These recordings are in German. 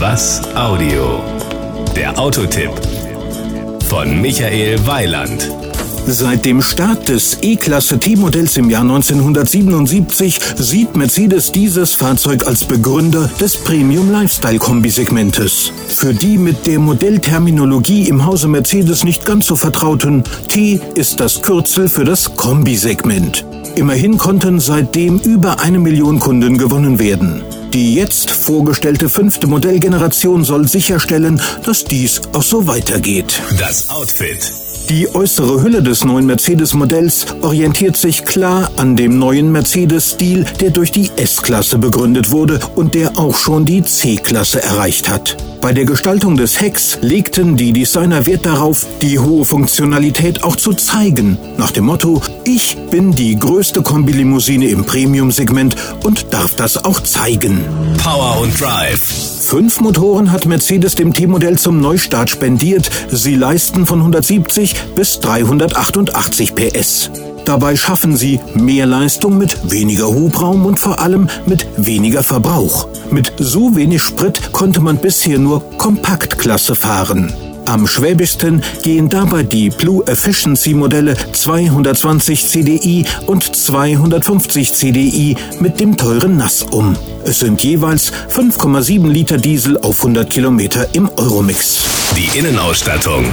Was Audio? Der Autotipp von Michael Weiland. Seit dem Start des E-Klasse T-Modells im Jahr 1977 sieht Mercedes dieses Fahrzeug als Begründer des Premium Lifestyle Kombisegmentes. Für die mit der Modellterminologie im Hause Mercedes nicht ganz so vertrauten, T ist das Kürzel für das Kombisegment. Immerhin konnten seitdem über eine Million Kunden gewonnen werden. Die jetzt vorgestellte fünfte Modellgeneration soll sicherstellen, dass dies auch so weitergeht. Das Outfit. Die äußere Hülle des neuen Mercedes-Modells orientiert sich klar an dem neuen Mercedes-Stil, der durch die S-Klasse begründet wurde und der auch schon die C-Klasse erreicht hat. Bei der Gestaltung des Hecks legten die Designer Wert darauf, die hohe Funktionalität auch zu zeigen, nach dem Motto, ich bin die größte Kombilimousine im Premium-Segment und darf das auch zeigen. Power und Drive. Fünf Motoren hat Mercedes dem T-Modell zum Neustart spendiert. Sie leisten von 170 bis 388 PS. Dabei schaffen sie mehr Leistung mit weniger Hubraum und vor allem mit weniger Verbrauch. Mit so wenig Sprit konnte man bisher nur Kompaktklasse fahren. Am schwäbischsten gehen dabei die Blue Efficiency Modelle 220 CDI und 250 CDI mit dem teuren NAS um. Es sind jeweils 5,7 Liter Diesel auf 100 Kilometer im Euromix. Die Innenausstattung.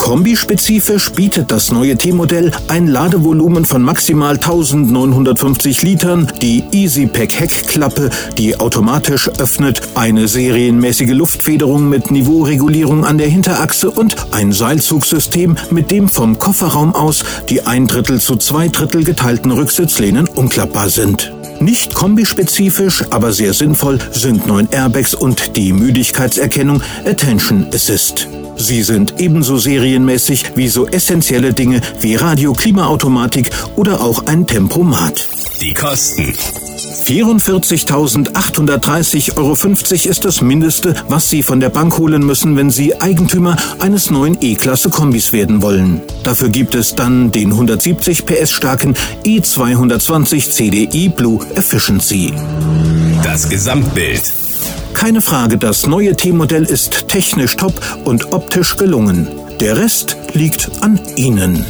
Kombispezifisch bietet das neue T-Modell ein Ladevolumen von maximal 1950 Litern, die EasyPack Heckklappe, die automatisch öffnet, eine serienmäßige Luftfederung mit Niveauregulierung an der Hinterachse und ein Seilzugsystem, mit dem vom Kofferraum aus die ein Drittel zu zwei Drittel geteilten Rücksitzlehnen umklappbar sind. Nicht kombispezifisch, aber sehr sinnvoll sind neun Airbags und die Müdigkeitserkennung Attention Assist. Sie sind ebenso serienmäßig wie so essentielle Dinge wie Radio, Klimaautomatik oder auch ein Tempomat. Die Kosten. 44.830,50 Euro ist das Mindeste, was Sie von der Bank holen müssen, wenn Sie Eigentümer eines neuen E-Klasse Kombis werden wollen. Dafür gibt es dann den 170 PS starken E220 CDI Blue Efficiency. Das Gesamtbild. Keine Frage, das neue T-Modell ist technisch top und optisch gelungen. Der Rest liegt an Ihnen.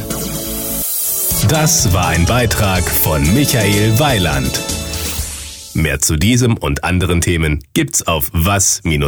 Das war ein Beitrag von Michael Weiland. Mehr zu diesem und anderen Themen gibt's auf was-audio.de.